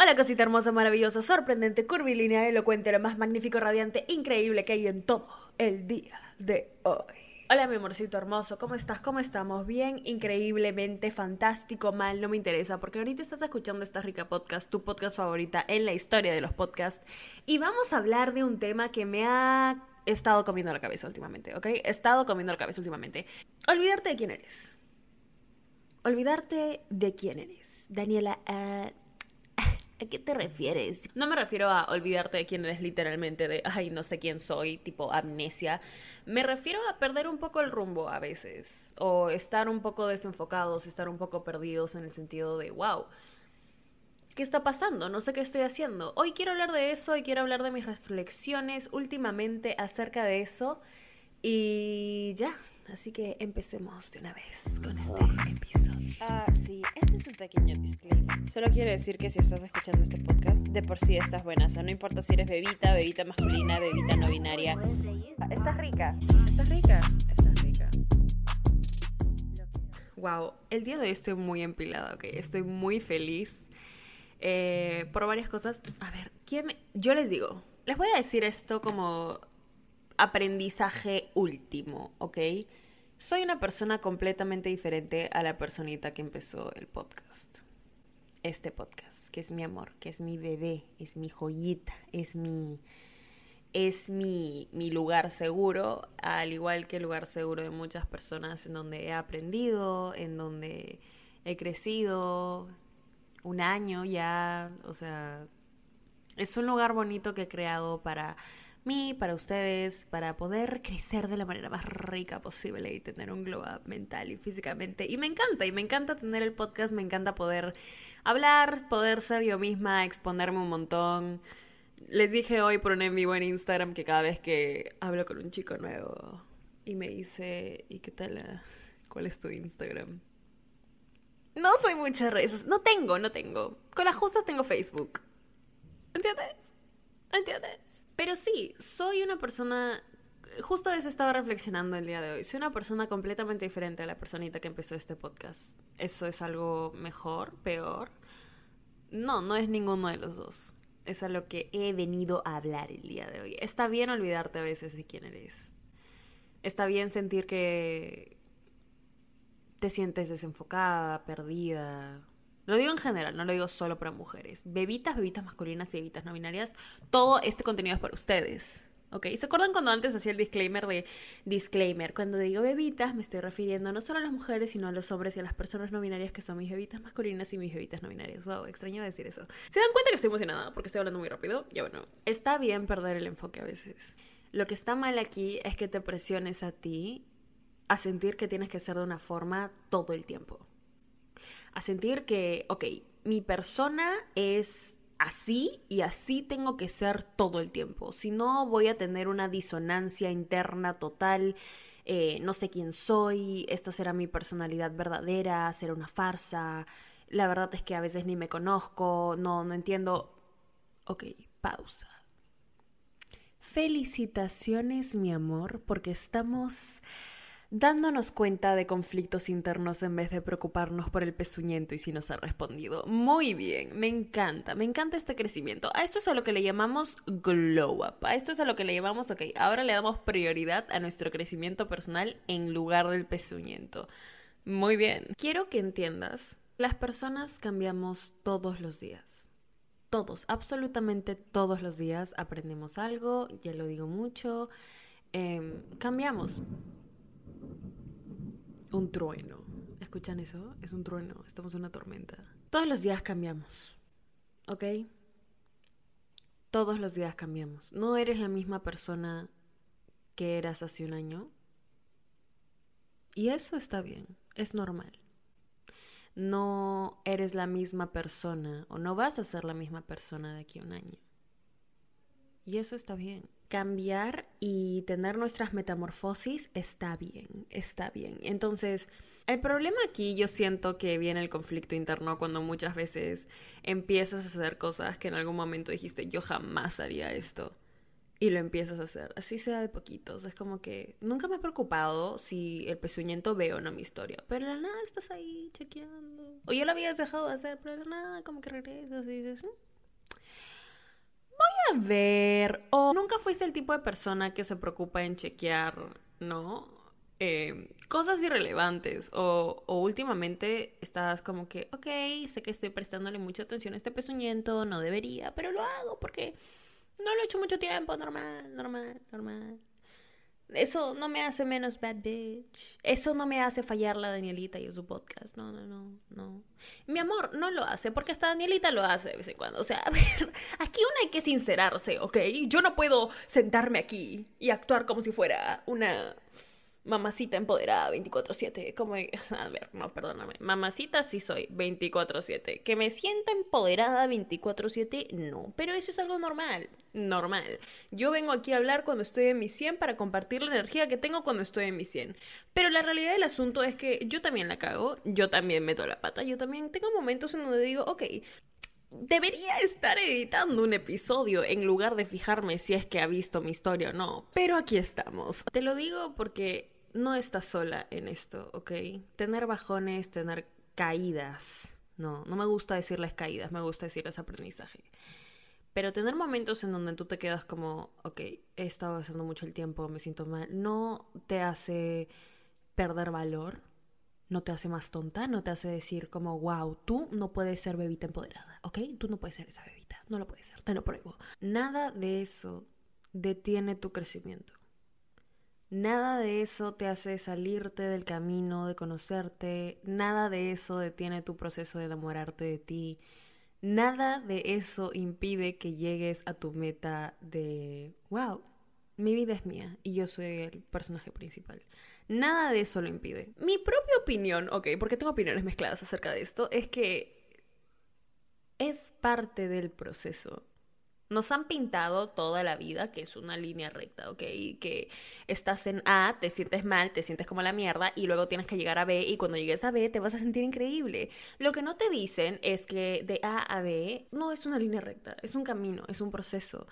Hola cosita hermosa, maravillosa, sorprendente, curvilínea, elocuente, lo más magnífico, radiante, increíble que hay en todo el día de hoy. Hola mi amorcito hermoso, ¿cómo estás? ¿Cómo estamos? Bien, increíblemente, fantástico, mal, no me interesa, porque ahorita estás escuchando esta rica podcast, tu podcast favorita en la historia de los podcasts, y vamos a hablar de un tema que me ha estado comiendo la cabeza últimamente, ¿ok? He estado comiendo la cabeza últimamente. Olvidarte de quién eres. Olvidarte de quién eres. Daniela, uh, ¿A qué te refieres? No me refiero a olvidarte de quién eres literalmente, de, ay, no sé quién soy, tipo amnesia. Me refiero a perder un poco el rumbo a veces, o estar un poco desenfocados, estar un poco perdidos en el sentido de, wow, ¿qué está pasando? No sé qué estoy haciendo. Hoy quiero hablar de eso y quiero hablar de mis reflexiones últimamente acerca de eso. Y ya, así que empecemos de una vez con este episodio. Ah, sí, este es un pequeño disclaimer. Solo quiero decir que si estás escuchando este podcast, de por sí estás buena. O sea, no importa si eres bebita, bebita masculina, bebita no binaria. Estás rica. Estás rica. Estás rica. Wow, el día de hoy estoy muy empilada, ok. Estoy muy feliz eh, por varias cosas. A ver, ¿quién me... yo les digo, les voy a decir esto como aprendizaje último, ¿ok? Soy una persona completamente diferente a la personita que empezó el podcast. Este podcast, que es mi amor, que es mi bebé, es mi joyita, es mi es mi, mi lugar seguro, al igual que el lugar seguro de muchas personas en donde he aprendido, en donde he crecido un año ya, o sea, es un lugar bonito que he creado para mí, para ustedes, para poder crecer de la manera más rica posible y tener un globo mental y físicamente. Y me encanta, y me encanta tener el podcast, me encanta poder hablar, poder ser yo misma, exponerme un montón. Les dije hoy por un en vivo en Instagram que cada vez que hablo con un chico nuevo y me dice, ¿y qué tal? ¿Cuál es tu Instagram? No soy muchas redes, no tengo, no tengo. Con las justas tengo Facebook. ¿Entiendes? ¿Entiendes? Pero sí, soy una persona justo eso estaba reflexionando el día de hoy. Soy una persona completamente diferente a la personita que empezó este podcast. ¿Eso es algo mejor, peor? No, no es ninguno de los dos. Es a lo que he venido a hablar el día de hoy. Está bien olvidarte a veces de quién eres. Está bien sentir que te sientes desenfocada, perdida. Lo digo en general, no lo digo solo para mujeres. Bebitas, bebitas masculinas y bebitas no binarias. Todo este contenido es para ustedes. ¿Ok? ¿Se acuerdan cuando antes hacía el disclaimer de disclaimer? Cuando digo bebitas me estoy refiriendo no solo a las mujeres, sino a los hombres y a las personas no binarias que son mis bebitas masculinas y mis bebitas no binarias. Wow, extraño decir eso. ¿Se dan cuenta que estoy emocionada porque estoy hablando muy rápido? Ya bueno, está bien perder el enfoque a veces. Lo que está mal aquí es que te presiones a ti a sentir que tienes que ser de una forma todo el tiempo. A sentir que, ok, mi persona es así y así tengo que ser todo el tiempo. Si no, voy a tener una disonancia interna total. Eh, no sé quién soy, esta será mi personalidad verdadera, será una farsa. La verdad es que a veces ni me conozco, no, no entiendo. Ok, pausa. Felicitaciones, mi amor, porque estamos dándonos cuenta de conflictos internos en vez de preocuparnos por el pezuñento y si nos ha respondido. Muy bien, me encanta, me encanta este crecimiento. A esto es a lo que le llamamos glow up, a esto es a lo que le llamamos, ok, ahora le damos prioridad a nuestro crecimiento personal en lugar del pezuñento. Muy bien, quiero que entiendas, las personas cambiamos todos los días. Todos, absolutamente todos los días aprendemos algo, ya lo digo mucho, eh, cambiamos un trueno. ¿Escuchan eso? Es un trueno, estamos en una tormenta. Todos los días cambiamos, ¿ok? Todos los días cambiamos. No eres la misma persona que eras hace un año. Y eso está bien, es normal. No eres la misma persona o no vas a ser la misma persona de aquí a un año. Y eso está bien cambiar y tener nuestras metamorfosis está bien, está bien. Entonces, el problema aquí yo siento que viene el conflicto interno cuando muchas veces empiezas a hacer cosas que en algún momento dijiste yo jamás haría esto. y lo empiezas a hacer, así sea de poquitos. Es como que nunca me he preocupado si el pezuñento ve o no mi historia, pero la nada estás ahí chequeando. O ya lo habías dejado de hacer, pero la nada como que regresas y dices, "Mm, ver. O nunca fuiste el tipo de persona que se preocupa en chequear, ¿no? Eh, cosas irrelevantes o, o últimamente estás como que, ok, sé que estoy prestándole mucha atención a este pezuñento, no debería, pero lo hago porque no lo he hecho mucho tiempo, normal, normal, normal. Eso no me hace menos bad bitch. Eso no me hace fallar la Danielita y su podcast. No, no, no, no. Mi amor no lo hace porque hasta Danielita lo hace de vez en cuando. O sea, a ver, aquí uno hay que sincerarse, ¿ok? Yo no puedo sentarme aquí y actuar como si fuera una mamacita empoderada 24/7. Como, a ver, no, perdóname. Mamacita sí soy 24/7. Que me sienta empoderada 24/7, no. Pero eso es algo normal, normal. Yo vengo aquí a hablar cuando estoy en mi 100 para compartir la energía que tengo cuando estoy en mi 100. Pero la realidad del asunto es que yo también la cago, yo también meto la pata, yo también tengo momentos en donde digo, ok, Debería estar editando un episodio en lugar de fijarme si es que ha visto mi historia o no. Pero aquí estamos. Te lo digo porque no estás sola en esto, ¿ok? Tener bajones, tener caídas. No, no me gusta decirles caídas, me gusta decirles aprendizaje. Pero tener momentos en donde tú te quedas como, ok, he estado haciendo mucho el tiempo, me siento mal, no te hace perder valor, no te hace más tonta, no te hace decir como, wow, tú no puedes ser bebita empoderada, ¿ok? Tú no puedes ser esa bebita, no lo puedes ser, te lo pruebo. Nada de eso detiene tu crecimiento. Nada de eso te hace salirte del camino de conocerte, nada de eso detiene tu proceso de enamorarte de ti, nada de eso impide que llegues a tu meta de, wow, mi vida es mía y yo soy el personaje principal. Nada de eso lo impide. Mi propia opinión, ok, porque tengo opiniones mezcladas acerca de esto, es que es parte del proceso. Nos han pintado toda la vida que es una línea recta, ¿ok? Que estás en A, te sientes mal, te sientes como la mierda y luego tienes que llegar a B y cuando llegues a B te vas a sentir increíble. Lo que no te dicen es que de A a B no es una línea recta, es un camino, es un proceso.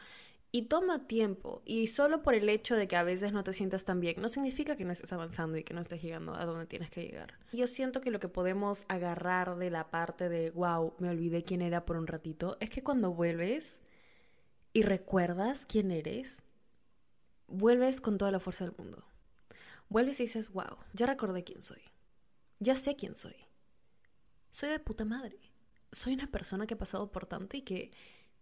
Y toma tiempo. Y solo por el hecho de que a veces no te sientas tan bien, no significa que no estés avanzando y que no estés llegando a donde tienes que llegar. Yo siento que lo que podemos agarrar de la parte de, wow, me olvidé quién era por un ratito, es que cuando vuelves y recuerdas quién eres, vuelves con toda la fuerza del mundo. Vuelves y dices, wow, ya recordé quién soy. Ya sé quién soy. Soy de puta madre. Soy una persona que ha pasado por tanto y que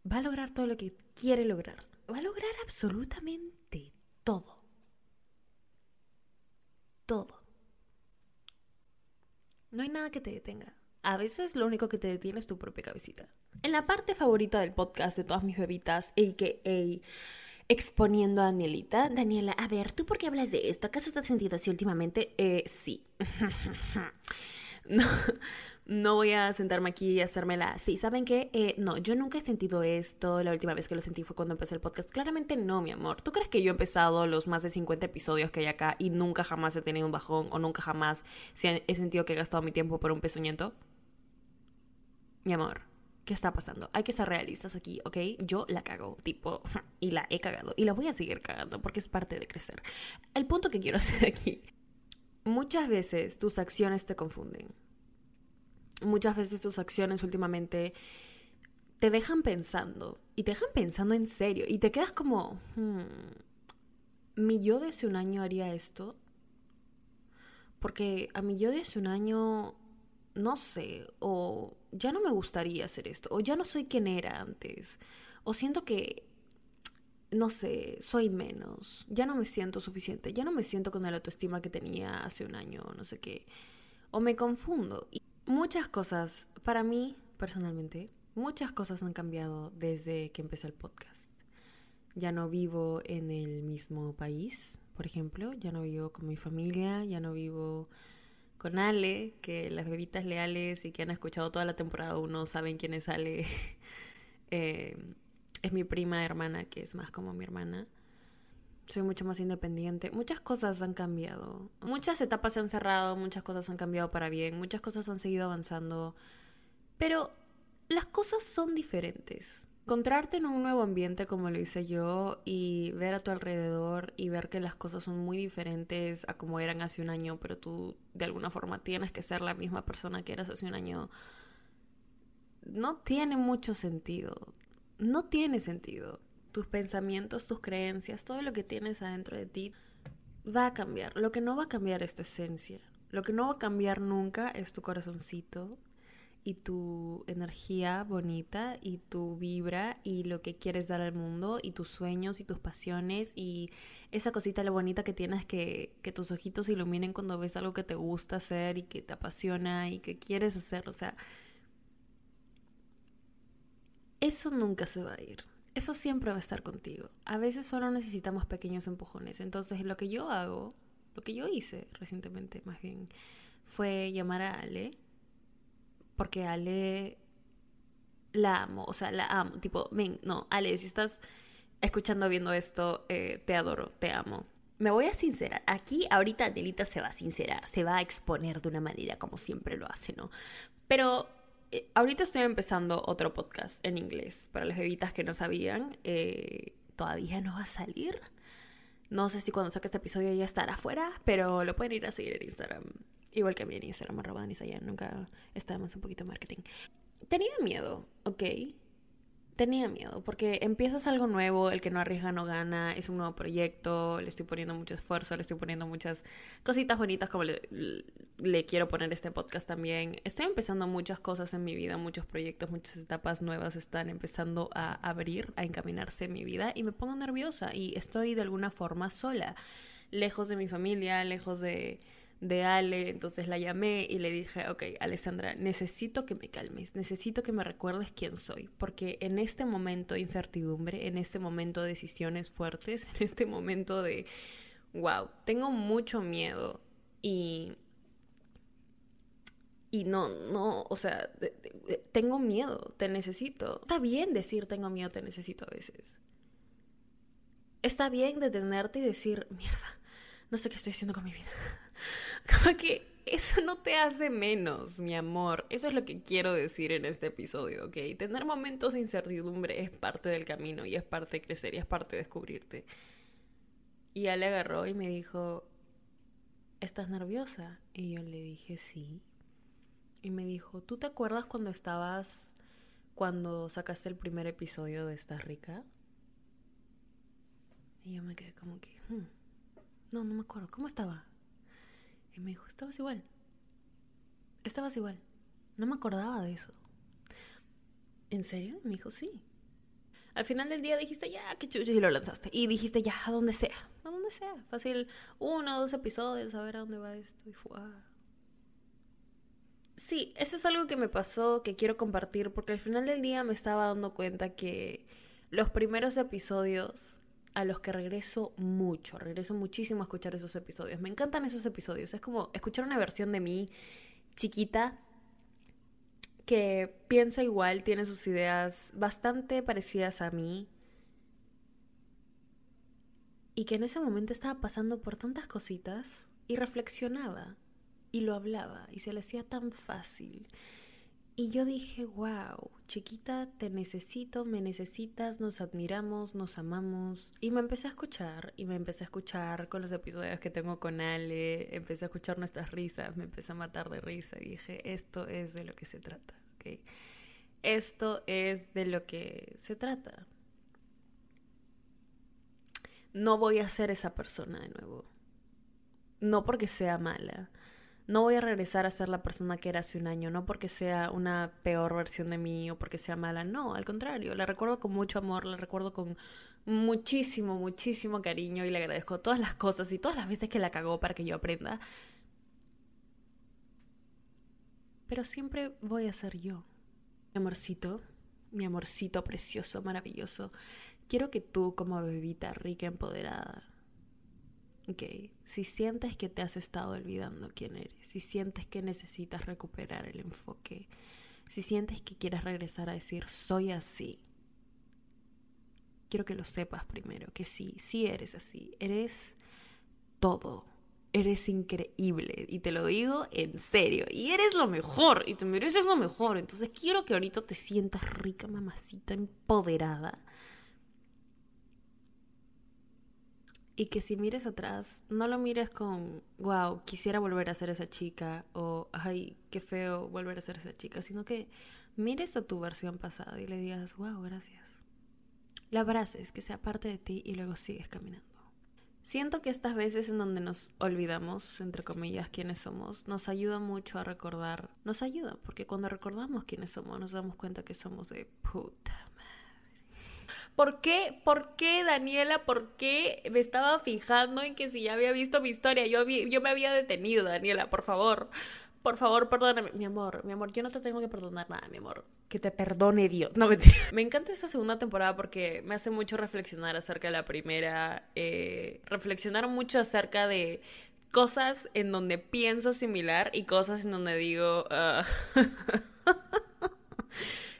va a lograr todo lo que quiere lograr. Va a lograr absolutamente todo. Todo. No hay nada que te detenga. A veces lo único que te detiene es tu propia cabecita. En la parte favorita del podcast de todas mis bebitas, a.k.a. exponiendo a Danielita. Daniela, a ver, ¿tú por qué hablas de esto? ¿Acaso te has sentido así últimamente? Eh, sí. no, no voy a sentarme aquí y hacérmela. Sí, ¿saben qué? Eh, no, yo nunca he sentido esto. La última vez que lo sentí fue cuando empecé el podcast. Claramente no, mi amor. ¿Tú crees que yo he empezado los más de 50 episodios que hay acá y nunca jamás he tenido un bajón o nunca jamás he sentido que he gastado mi tiempo por un pezuñento? Mi amor, ¿qué está pasando? Hay que ser realistas aquí, ¿ok? Yo la cago, tipo, y la he cagado. Y la voy a seguir cagando porque es parte de crecer. El punto que quiero hacer aquí. Muchas veces tus acciones te confunden. Muchas veces tus acciones últimamente te dejan pensando. Y te dejan pensando en serio. Y te quedas como, hmm, ¿mi yo de hace un año haría esto? Porque a mi yo de hace un año no sé, o ya no me gustaría hacer esto, o ya no soy quien era antes, o siento que, no sé, soy menos, ya no me siento suficiente, ya no me siento con la autoestima que tenía hace un año, no sé qué, o me confundo. Y muchas cosas, para mí, personalmente, muchas cosas han cambiado desde que empecé el podcast. Ya no vivo en el mismo país, por ejemplo, ya no vivo con mi familia, ya no vivo con Ale, que las bebitas leales y que han escuchado toda la temporada 1 saben quién es Ale. eh, es mi prima hermana, que es más como mi hermana. Soy mucho más independiente. Muchas cosas han cambiado. Muchas etapas se han cerrado, muchas cosas han cambiado para bien, muchas cosas han seguido avanzando. Pero las cosas son diferentes. Encontrarte en un nuevo ambiente como lo hice yo y ver a tu alrededor y ver que las cosas son muy diferentes a como eran hace un año, pero tú de alguna forma tienes que ser la misma persona que eras hace un año, no tiene mucho sentido. No tiene sentido. Tus pensamientos, tus creencias, todo lo que tienes adentro de ti va a cambiar. Lo que no va a cambiar es tu esencia. Lo que no va a cambiar nunca es tu corazoncito, y tu energía bonita y tu vibra y lo que quieres dar al mundo y tus sueños y tus pasiones y esa cosita lo bonita que tienes que, que tus ojitos iluminen cuando ves algo que te gusta hacer y que te apasiona y que quieres hacer. O sea, eso nunca se va a ir. Eso siempre va a estar contigo. A veces solo necesitamos pequeños empujones. Entonces lo que yo hago, lo que yo hice recientemente más bien, fue llamar a Ale porque Ale la amo, o sea, la amo, tipo, no, Ale, si estás escuchando, viendo esto, eh, te adoro, te amo. Me voy a sincerar, aquí ahorita Adelita se va a sincerar, se va a exponer de una manera como siempre lo hace, ¿no? Pero eh, ahorita estoy empezando otro podcast en inglés, para las bebitas que no sabían, eh, todavía no va a salir. No sé si cuando saque este episodio ya estará afuera, pero lo pueden ir a seguir en Instagram. Igual que a mí en Instagram, arroba ya nunca estábamos un poquito marketing. Tenía miedo, ¿ok? Tenía miedo, porque empiezas algo nuevo, el que no arriesga no gana, es un nuevo proyecto, le estoy poniendo mucho esfuerzo, le estoy poniendo muchas cositas bonitas como le, quiero poner este podcast también. Estoy empezando muchas cosas en mi vida, muchos proyectos, muchas etapas nuevas están empezando a abrir, a encaminarse en mi vida y me pongo nerviosa y estoy de alguna forma sola, lejos de mi familia, lejos de de Ale, entonces la llamé y le dije, ok, Alessandra, necesito que me calmes, necesito que me recuerdes quién soy, porque en este momento de incertidumbre, en este momento de decisiones fuertes, en este momento de, wow, tengo mucho miedo y... Y no, no, o sea, tengo miedo, te necesito. Está bien decir tengo miedo, te necesito a veces. Está bien detenerte y decir, mierda, no sé qué estoy haciendo con mi vida Como que eso no te hace menos, mi amor. Eso es lo que quiero decir en este episodio, ¿ok? Tener momentos de incertidumbre es parte del camino y es parte de crecer y es parte de descubrirte. Y él le agarró y me dijo, ¿estás nerviosa? Y yo le dije, sí. Y me dijo, ¿tú te acuerdas cuando estabas, cuando sacaste el primer episodio de Estás rica? Y yo me quedé como que, hmm, no, no me acuerdo, ¿cómo estaba? Y me dijo, estabas igual. Estabas igual. No me acordaba de eso. ¿En serio? Y me dijo, sí. Al final del día dijiste, ya, qué chucho, y lo lanzaste. Y dijiste, ya, a donde sea. A donde sea. Fácil, uno o dos episodios, a ver a dónde va esto. Y fue. Sí, eso es algo que me pasó, que quiero compartir, porque al final del día me estaba dando cuenta que los primeros episodios a los que regreso mucho, regreso muchísimo a escuchar esos episodios. Me encantan esos episodios, es como escuchar una versión de mí chiquita que piensa igual, tiene sus ideas bastante parecidas a mí y que en ese momento estaba pasando por tantas cositas y reflexionaba y lo hablaba y se le hacía tan fácil y yo dije, wow, chiquita, te necesito, me necesitas, nos admiramos, nos amamos. Y me empecé a escuchar, y me empecé a escuchar con los episodios que tengo con Ale, empecé a escuchar nuestras risas, me empecé a matar de risa y dije, esto es de lo que se trata, ¿ok? Esto es de lo que se trata. No voy a ser esa persona de nuevo. No porque sea mala no voy a regresar a ser la persona que era hace un año, no porque sea una peor versión de mí o porque sea mala, no, al contrario, la recuerdo con mucho amor, la recuerdo con muchísimo, muchísimo cariño y le agradezco todas las cosas y todas las veces que la cagó para que yo aprenda. Pero siempre voy a ser yo. Mi amorcito, mi amorcito precioso, maravilloso, quiero que tú como bebita rica, empoderada, Ok, si sientes que te has estado olvidando quién eres, si sientes que necesitas recuperar el enfoque, si sientes que quieres regresar a decir soy así, quiero que lo sepas primero, que sí, sí eres así, eres todo, Eres increíble y te lo digo en serio. Y eres lo mejor y te mereces lo mejor. Entonces quiero que ahorita te sientas rica, mamacita, empoderada. Y que si mires atrás, no lo mires con, wow, quisiera volver a ser esa chica o, ay, qué feo volver a ser esa chica, sino que mires a tu versión pasada y le digas, wow, gracias. La abraces, que sea parte de ti y luego sigues caminando. Siento que estas veces en donde nos olvidamos, entre comillas, quiénes somos, nos ayuda mucho a recordar, nos ayuda, porque cuando recordamos quiénes somos, nos damos cuenta que somos de puta madre. ¿Por qué? ¿Por qué, Daniela? ¿Por qué me estaba fijando en que si ya había visto mi historia? Yo, yo me había detenido, Daniela, por favor por favor, perdóname. Mi amor, mi amor, yo no te tengo que perdonar nada, mi amor. Que te perdone Dios. No, mentira. Me encanta esta segunda temporada porque me hace mucho reflexionar acerca de la primera. Eh, reflexionar mucho acerca de cosas en donde pienso similar y cosas en donde digo... Ah,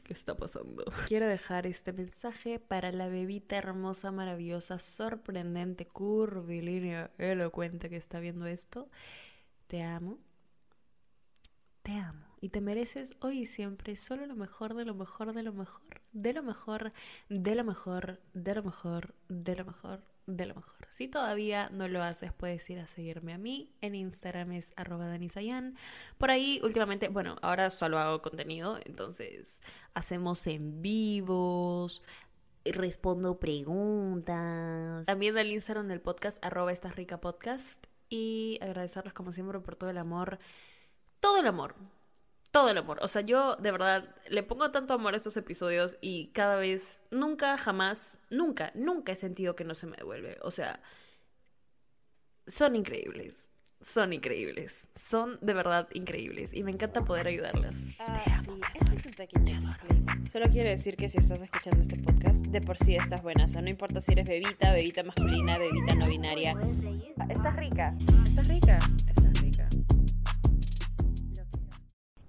¿Qué está pasando? Quiero dejar este mensaje para la bebita hermosa, maravillosa, sorprendente, curvilínea, elocuente que está viendo esto. Te amo te amo y te mereces hoy y siempre solo lo mejor de lo mejor de lo mejor, de lo mejor, de lo mejor, de lo mejor, de lo mejor, de lo mejor. Si todavía no lo haces, puedes ir a seguirme a mí. En Instagram es arroba danisayan. Por ahí, últimamente, bueno, ahora solo hago contenido, entonces hacemos en vivos, respondo preguntas. También del Instagram del podcast, arroba esta rica podcast. Y agradecerles como siempre por todo el amor todo el amor. Todo el amor. O sea, yo de verdad le pongo tanto amor a estos episodios y cada vez, nunca, jamás, nunca, nunca he sentido que no se me devuelve. O sea, son increíbles. Son increíbles. Son de verdad increíbles. Y me encanta poder ayudarlas. Ah, sí. Este es un pequeño disclaimer. Solo quiero decir que si estás escuchando este podcast, de por sí estás buena. O sea, no importa si eres bebita, bebita masculina, bebita no binaria. Estás rica. Estás rica. Estás rica.